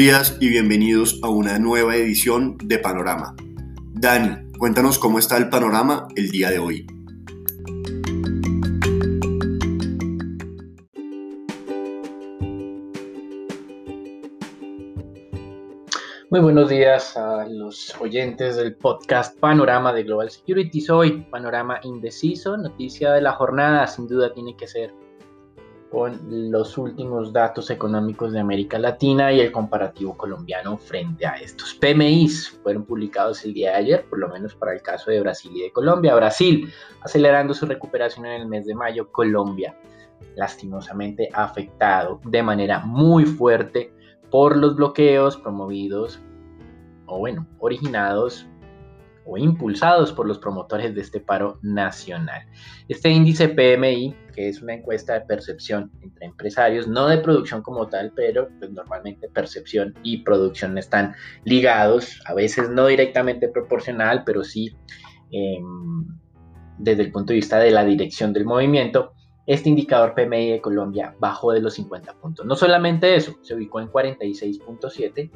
Días y bienvenidos a una nueva edición de Panorama. Dani, cuéntanos cómo está el panorama el día de hoy. Muy buenos días a los oyentes del podcast Panorama de Global Security. Hoy, panorama indeciso, noticia de la jornada, sin duda tiene que ser con los últimos datos económicos de América Latina y el comparativo colombiano frente a estos. PMIs fueron publicados el día de ayer, por lo menos para el caso de Brasil y de Colombia. Brasil acelerando su recuperación en el mes de mayo, Colombia lastimosamente afectado de manera muy fuerte por los bloqueos promovidos o bueno, originados impulsados por los promotores de este paro nacional. Este índice PMI, que es una encuesta de percepción entre empresarios, no de producción como tal, pero pues normalmente percepción y producción están ligados, a veces no directamente proporcional, pero sí em, desde el punto de vista de la dirección del movimiento. Este indicador PMI de Colombia bajó de los 50 puntos. No solamente eso, se ubicó en 46.7,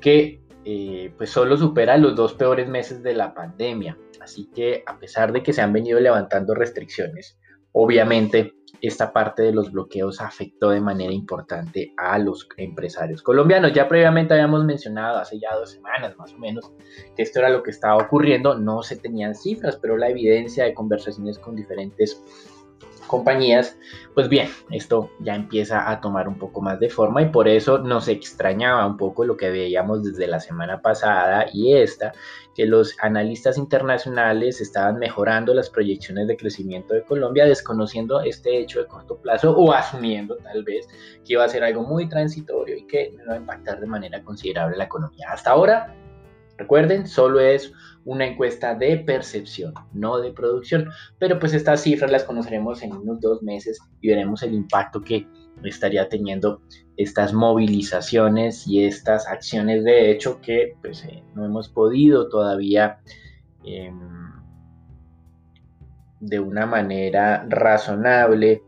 que eh, pues solo supera los dos peores meses de la pandemia. Así que a pesar de que se han venido levantando restricciones, obviamente esta parte de los bloqueos afectó de manera importante a los empresarios colombianos. Ya previamente habíamos mencionado hace ya dos semanas más o menos que esto era lo que estaba ocurriendo. No se tenían cifras, pero la evidencia de conversaciones con diferentes compañías, pues bien, esto ya empieza a tomar un poco más de forma y por eso nos extrañaba un poco lo que veíamos desde la semana pasada y esta, que los analistas internacionales estaban mejorando las proyecciones de crecimiento de Colombia, desconociendo este hecho de corto plazo o asumiendo tal vez que iba a ser algo muy transitorio y que no iba a impactar de manera considerable la economía. Hasta ahora, recuerden, solo es una encuesta de percepción, no de producción. Pero pues estas cifras las conoceremos en unos dos meses y veremos el impacto que estaría teniendo estas movilizaciones y estas acciones de hecho que pues eh, no hemos podido todavía em, de una manera razonable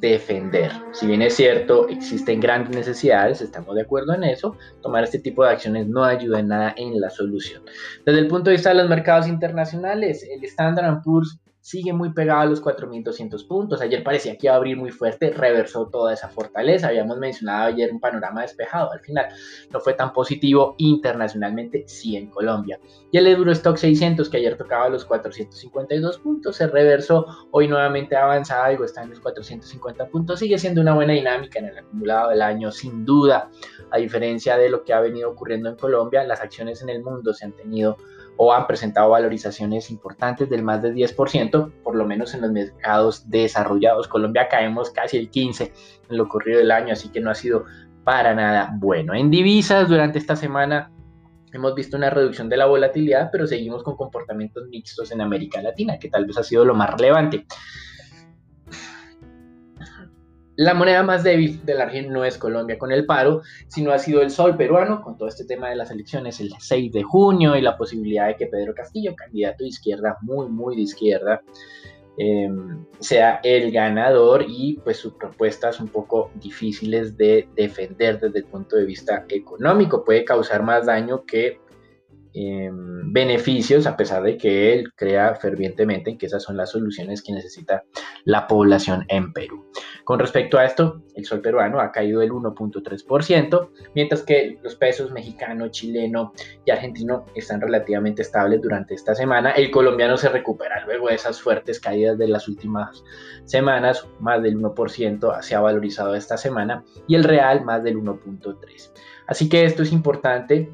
defender. Si bien es cierto, existen grandes necesidades, estamos de acuerdo en eso, tomar este tipo de acciones no ayuda en nada en la solución. Desde el punto de vista de los mercados internacionales, el Standard Poor's sigue muy pegado a los 4.200 puntos. Ayer parecía que iba a abrir muy fuerte, reversó toda esa fortaleza. Habíamos mencionado ayer un panorama despejado. Al final no fue tan positivo internacionalmente, sí en Colombia. Y el Eurostock 600, que ayer tocaba los 452 puntos, se reversó. Hoy nuevamente avanza algo, está en los 450 puntos. Sigue siendo una buena dinámica en el acumulado del año, sin duda. A diferencia de lo que ha venido ocurriendo en Colombia, las acciones en el mundo se han tenido o han presentado valorizaciones importantes del más del 10%, por lo menos en los mercados desarrollados. Colombia caemos casi el 15% en lo corrido del año, así que no ha sido para nada bueno. En divisas, durante esta semana hemos visto una reducción de la volatilidad, pero seguimos con comportamientos mixtos en América Latina, que tal vez ha sido lo más relevante. La moneda más débil de la región no es Colombia con el paro, sino ha sido el sol peruano con todo este tema de las elecciones el 6 de junio y la posibilidad de que Pedro Castillo, candidato de izquierda, muy, muy de izquierda, em, sea el ganador y pues sus propuestas un poco difíciles de defender desde el punto de vista económico. Puede causar más daño que Em, beneficios, a pesar de que él crea fervientemente en que esas son las soluciones que necesita la población en Perú. Con respecto a esto, el sol peruano ha caído del 1.3%, mientras que los pesos mexicano, chileno y argentino están relativamente estables durante esta semana. El colombiano se recupera luego de esas fuertes caídas de las últimas semanas, más del 1% se ha valorizado esta semana y el real más del 1.3%. Así que esto es importante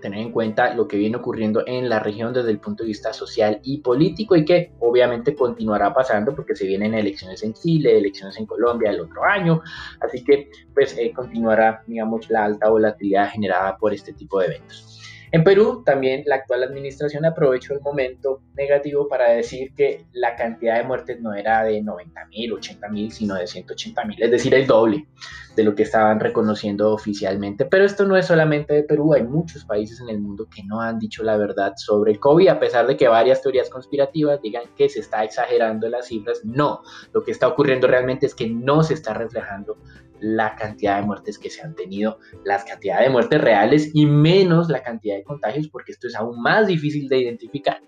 tener en cuenta lo que viene ocurriendo en la región desde el punto de vista social y político y que obviamente continuará pasando porque se vienen elecciones en Chile, elecciones en Colombia el otro año, así que pues eh, continuará digamos la alta volatilidad generada por este tipo de eventos. En Perú también la actual administración aprovechó el momento negativo para decir que la cantidad de muertes no era de 90 mil, 80 mil, sino de 180 mil, es decir, el doble de lo que estaban reconociendo oficialmente. Pero esto no es solamente de Perú, hay muchos países en el mundo que no han dicho la verdad sobre el COVID, a pesar de que varias teorías conspirativas digan que se está exagerando las cifras. No, lo que está ocurriendo realmente es que no se está reflejando la cantidad de muertes que se han tenido, las cantidades de muertes reales y menos la cantidad de contagios, porque esto es aún más difícil de identificar.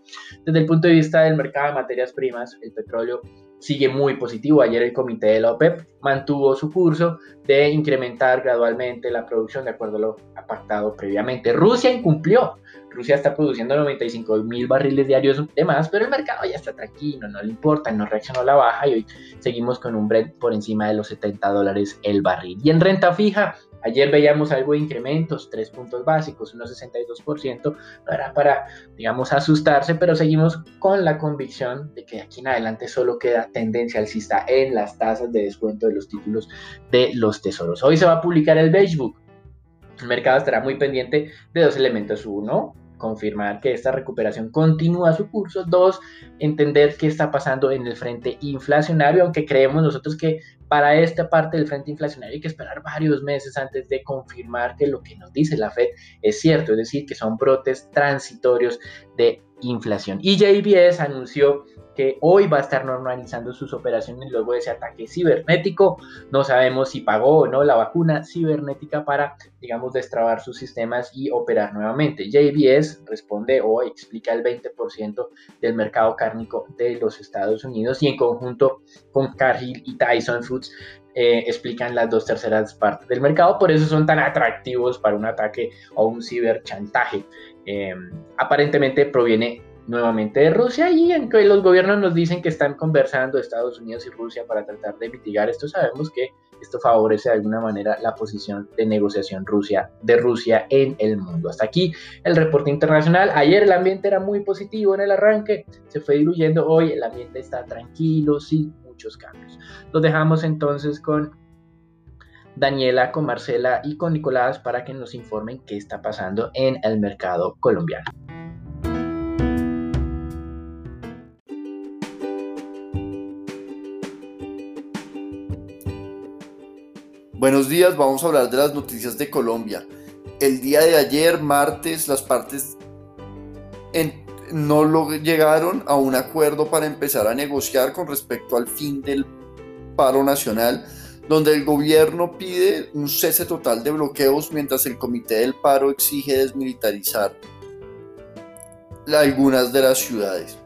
Desde el punto de vista del mercado de materias primas, el petróleo sigue muy positivo. Ayer el comité de la OPEP mantuvo su curso de incrementar gradualmente la producción de acuerdo a lo pactado previamente. Rusia incumplió. Rusia está produciendo 95 mil barriles diarios de más, pero el mercado ya está tranquilo, no le importa, no reaccionó a la baja y hoy seguimos con un Brent por encima de los 70 dólares el barril. Y en renta fija, Ayer veíamos algo de incrementos, tres puntos básicos, unos 62%, no para, digamos, asustarse, pero seguimos con la convicción de que aquí en adelante solo queda tendencia alcista en las tasas de descuento de los títulos de los tesoros. Hoy se va a publicar el Beige Book. El mercado estará muy pendiente de dos elementos. Uno, confirmar que esta recuperación continúa su curso. Dos, entender qué está pasando en el frente inflacionario, aunque creemos nosotros que para esta parte del frente inflacionario hay que esperar varios meses antes de confirmar que lo que nos dice la Fed es cierto, es decir, que son brotes transitorios de inflación. Y JBS anunció que hoy va a estar normalizando sus operaciones luego de ese ataque cibernético. No sabemos si pagó o no la vacuna cibernética para, digamos, destrabar sus sistemas y operar nuevamente. JBS responde o explica el 20% del mercado cárnico de los Estados Unidos y en conjunto con Cargill y Tyson Foods eh, explican las dos terceras partes del mercado, por eso son tan atractivos para un ataque o un ciberchantaje. Eh, aparentemente proviene nuevamente de Rusia y en que los gobiernos nos dicen que están conversando Estados Unidos y Rusia para tratar de mitigar esto, sabemos que esto favorece de alguna manera la posición de negociación Rusia de Rusia en el mundo. Hasta aquí el reporte internacional. Ayer el ambiente era muy positivo en el arranque, se fue diluyendo. Hoy el ambiente está tranquilo, sin muchos cambios. Lo dejamos entonces con Daniela, con Marcela y con Nicolás para que nos informen qué está pasando en el mercado colombiano. Buenos días, vamos a hablar de las noticias de Colombia. El día de ayer, martes, las partes no llegaron a un acuerdo para empezar a negociar con respecto al fin del paro nacional, donde el gobierno pide un cese total de bloqueos mientras el comité del paro exige desmilitarizar algunas de las ciudades.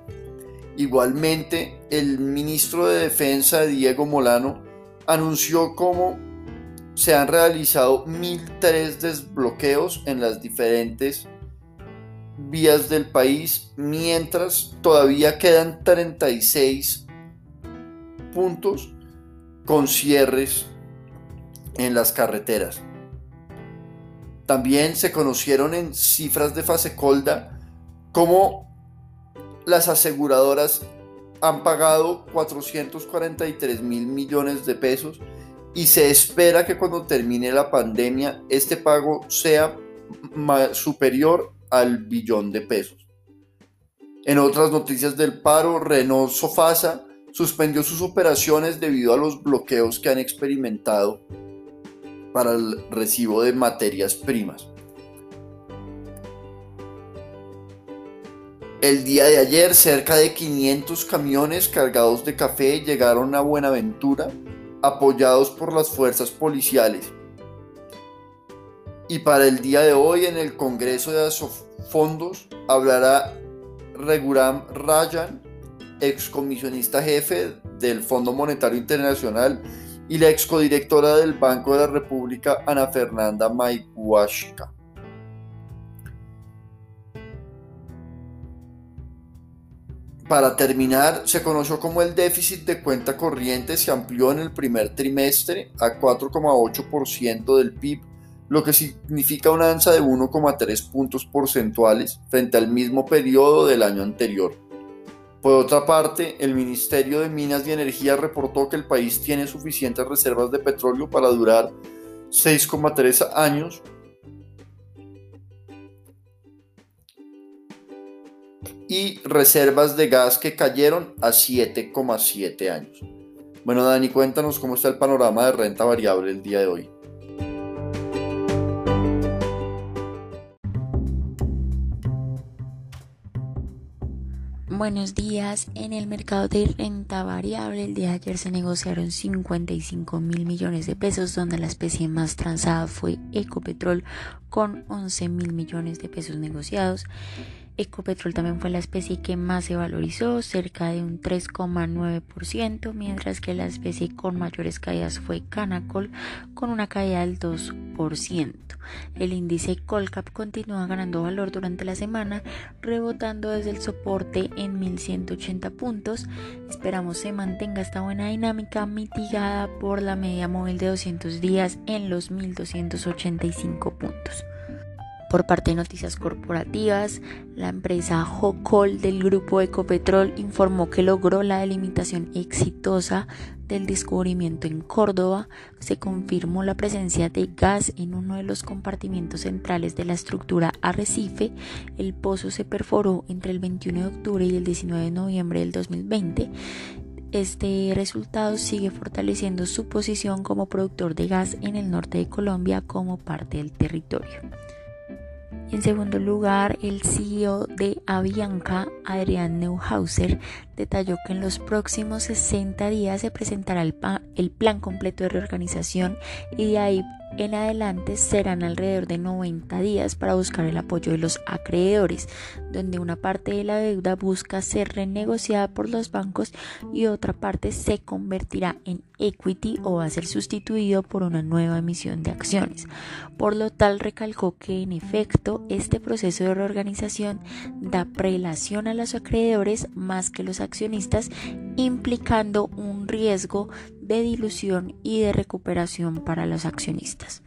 Igualmente, el ministro de Defensa, Diego Molano, anunció como se han realizado 1.003 desbloqueos en las diferentes vías del país, mientras todavía quedan 36 puntos con cierres en las carreteras. También se conocieron en cifras de fase colda cómo las aseguradoras han pagado 443 mil millones de pesos y se espera que cuando termine la pandemia este pago sea superior al billón de pesos. En otras noticias del paro, Renault Sofasa suspendió sus operaciones debido a los bloqueos que han experimentado para el recibo de materias primas. El día de ayer, cerca de 500 camiones cargados de café llegaron a Buenaventura apoyados por las fuerzas policiales. Y para el día de hoy en el Congreso de Asofondos hablará Reguram Rayan, excomisionista jefe del Fondo Monetario Internacional y la excodirectora del Banco de la República, Ana Fernanda Maiguashka. Para terminar, se conoció como el déficit de cuenta corriente se amplió en el primer trimestre a 4,8% del PIB, lo que significa una alza de 1,3 puntos porcentuales frente al mismo periodo del año anterior. Por otra parte, el Ministerio de Minas y Energía reportó que el país tiene suficientes reservas de petróleo para durar 6,3 años y reservas de gas que cayeron a 7,7 años. Bueno, Dani, cuéntanos cómo está el panorama de renta variable el día de hoy. Buenos días. En el mercado de renta variable el día de ayer se negociaron 55 mil millones de pesos, donde la especie más transada fue Ecopetrol con 11 mil millones de pesos negociados. Ecopetrol también fue la especie que más se valorizó, cerca de un 3,9%, mientras que la especie con mayores caídas fue Canacol, con una caída del 2%. El índice Colcap continúa ganando valor durante la semana, rebotando desde el soporte en 1180 puntos. Esperamos se mantenga esta buena dinámica mitigada por la media móvil de 200 días en los 1285 puntos. Por parte de noticias corporativas, la empresa Jocol del grupo Ecopetrol informó que logró la delimitación exitosa del descubrimiento en Córdoba. Se confirmó la presencia de gas en uno de los compartimientos centrales de la estructura Arrecife. El pozo se perforó entre el 21 de octubre y el 19 de noviembre del 2020 este resultado sigue fortaleciendo su posición como productor de gas en el norte de Colombia como parte del territorio. En segundo lugar, el CEO de Avianca, Adrián Neuhauser, detalló que en los próximos 60 días se presentará el, plan completo de reorganización y de ahí en adelante serán alrededor de 90 días para buscar el apoyo de los acreedores, donde una parte de la deuda busca ser renegociada por los bancos y otra parte se convertirá en equity o va a ser sustituido por una nueva emisión de acciones. Por lo tal, recalcó que en efecto este proceso de reorganización da prelación a los acreedores más que los accionistas, implicando un riesgo de dilución y de recuperación para los accionistas.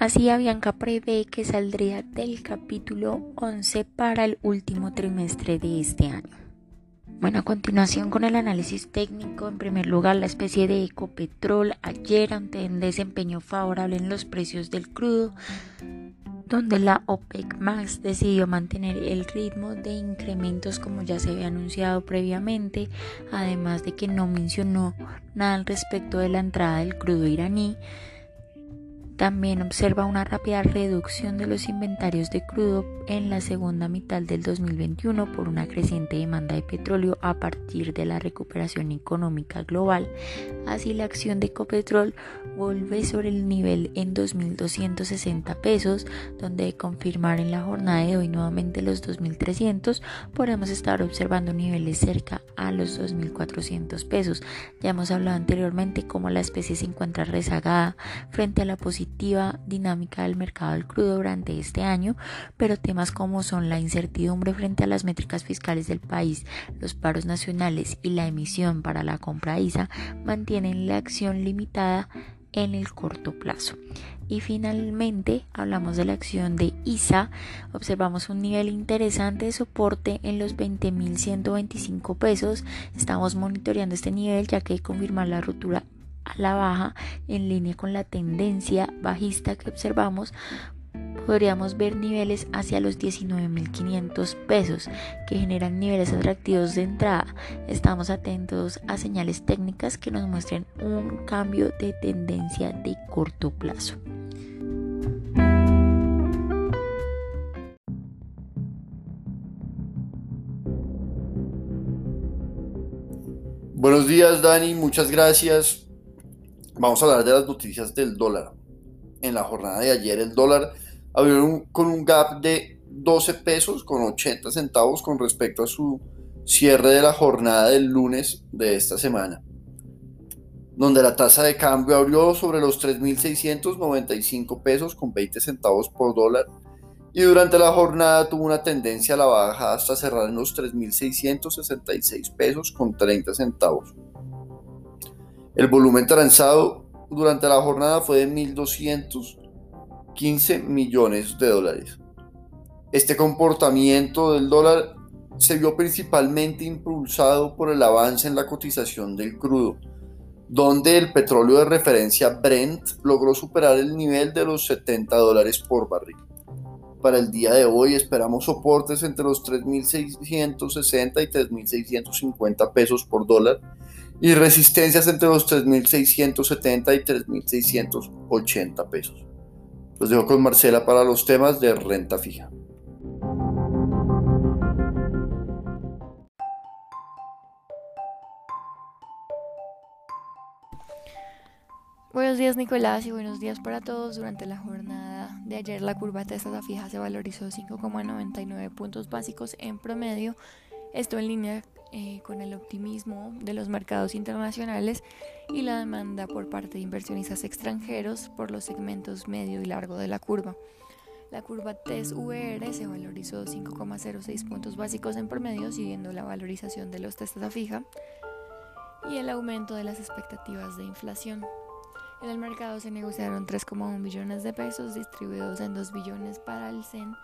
Así Avianca prevé que saldría del capítulo 11 para el último trimestre de este año. Bueno, a continuación con el análisis técnico, en primer lugar la especie de Ecopetrol ayer ante un desempeño favorable en los precios del crudo, donde la OPEC Max decidió mantener el ritmo de incrementos como ya se había anunciado previamente, además de que no mencionó nada al respecto de la entrada del crudo iraní. También observa una rápida reducción de los inventarios de crudo en la segunda mitad del 2021 por una creciente demanda de petróleo a partir de la recuperación económica global. Así la acción de Ecopetrol vuelve sobre el nivel en 2.260 pesos, donde de confirmar en la jornada de hoy nuevamente los 2.300, podemos estar observando niveles cerca a los 2.400 pesos. Ya hemos hablado anteriormente cómo la especie se encuentra rezagada frente a la positiva dinámica del mercado del crudo durante este año, pero temas como son la incertidumbre frente a las métricas fiscales del país, los paros nacionales y la emisión para la compra ISA mantienen la acción limitada en el corto plazo. Y finalmente hablamos de la acción de ISA. Observamos un nivel interesante de soporte en los 20.125 pesos. Estamos monitoreando este nivel ya que confirmar la ruptura a la baja en línea con la tendencia bajista que observamos podríamos ver niveles hacia los 19.500 pesos que generan niveles atractivos de entrada. Estamos atentos a señales técnicas que nos muestren un cambio de tendencia de corto plazo. Buenos días Dani, muchas gracias. Vamos a hablar de las noticias del dólar. En la jornada de ayer el dólar abrieron con un gap de 12 pesos con 80 centavos con respecto a su cierre de la jornada del lunes de esta semana, donde la tasa de cambio abrió sobre los 3.695 pesos con 20 centavos por dólar y durante la jornada tuvo una tendencia a la baja hasta cerrar en los 3.666 pesos con 30 centavos. El volumen transado durante la jornada fue de 1.200 15 millones de dólares. Este comportamiento del dólar se vio principalmente impulsado por el avance en la cotización del crudo, donde el petróleo de referencia Brent logró superar el nivel de los 70 dólares por barril. Para el día de hoy esperamos soportes entre los 3.660 y 3.650 pesos por dólar y resistencias entre los 3.670 y 3.680 pesos. Los dejo con Marcela para los temas de renta fija. Buenos días Nicolás y buenos días para todos. Durante la jornada de ayer la curva de tasa fija se valorizó 5,99 puntos básicos en promedio, esto en línea eh, con el optimismo de los mercados internacionales y la demanda por parte de inversionistas extranjeros por los segmentos medio y largo de la curva. La curva TES-VR se valorizó 5,06 puntos básicos en promedio siguiendo la valorización de los testas fija y el aumento de las expectativas de inflación. En el mercado se negociaron 3,1 billones de pesos distribuidos en 2 billones para el CEN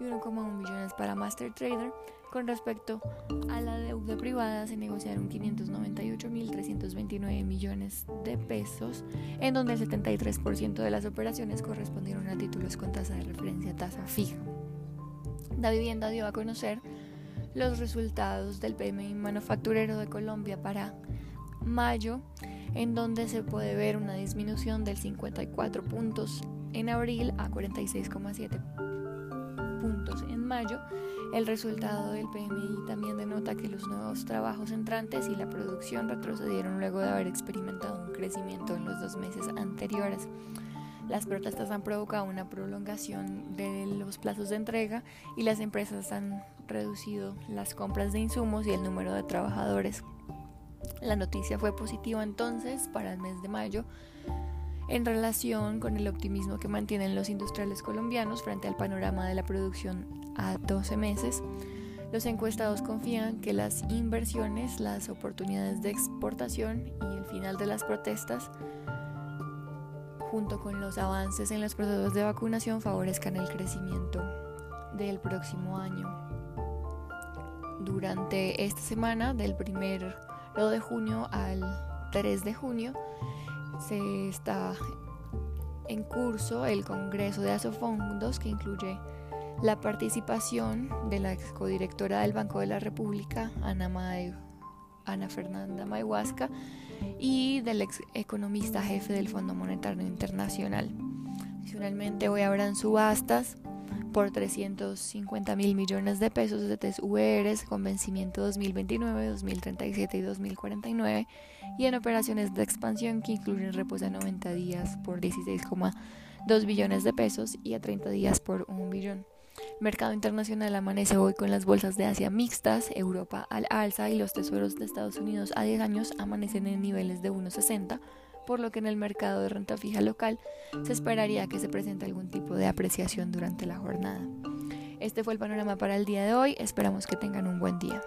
y 1,1 billones para Master Trader. Con respecto a la deuda privada se negociaron 598.329 millones de pesos, en donde el 73% de las operaciones correspondieron a títulos con tasa de referencia tasa fija. La vivienda dio a conocer los resultados del PMI manufacturero de Colombia para mayo en donde se puede ver una disminución del 54 puntos en abril a 46,7 puntos en mayo. El resultado del PMI también denota que los nuevos trabajos entrantes y la producción retrocedieron luego de haber experimentado un crecimiento en los dos meses anteriores. Las protestas han provocado una prolongación de los plazos de entrega y las empresas han reducido las compras de insumos y el número de trabajadores. La noticia fue positiva entonces para el mes de mayo en relación con el optimismo que mantienen los industriales colombianos frente al panorama de la producción a 12 meses. Los encuestados confían que las inversiones, las oportunidades de exportación y el final de las protestas, junto con los avances en los procesos de vacunación, favorezcan el crecimiento del próximo año. Durante esta semana del primer de junio al 3 de junio se está en curso el Congreso de Asofondos que incluye la participación de la codirectora del Banco de la República, Ana, Ana Fernanda Mayhuasca, y del ex economista jefe del Fondo Monetario Internacional. Adicionalmente, hoy habrán subastas por 350 mil millones de pesos de TES con vencimiento 2029, 2037 y 2049 y en operaciones de expansión que incluyen repos de 90 días por 16,2 billones de pesos y a 30 días por 1 billón. Mercado internacional amanece hoy con las bolsas de Asia mixtas, Europa al alza y los tesoros de Estados Unidos a 10 años amanecen en niveles de 1,60 por lo que en el mercado de renta fija local se esperaría que se presente algún tipo de apreciación durante la jornada. Este fue el panorama para el día de hoy, esperamos que tengan un buen día.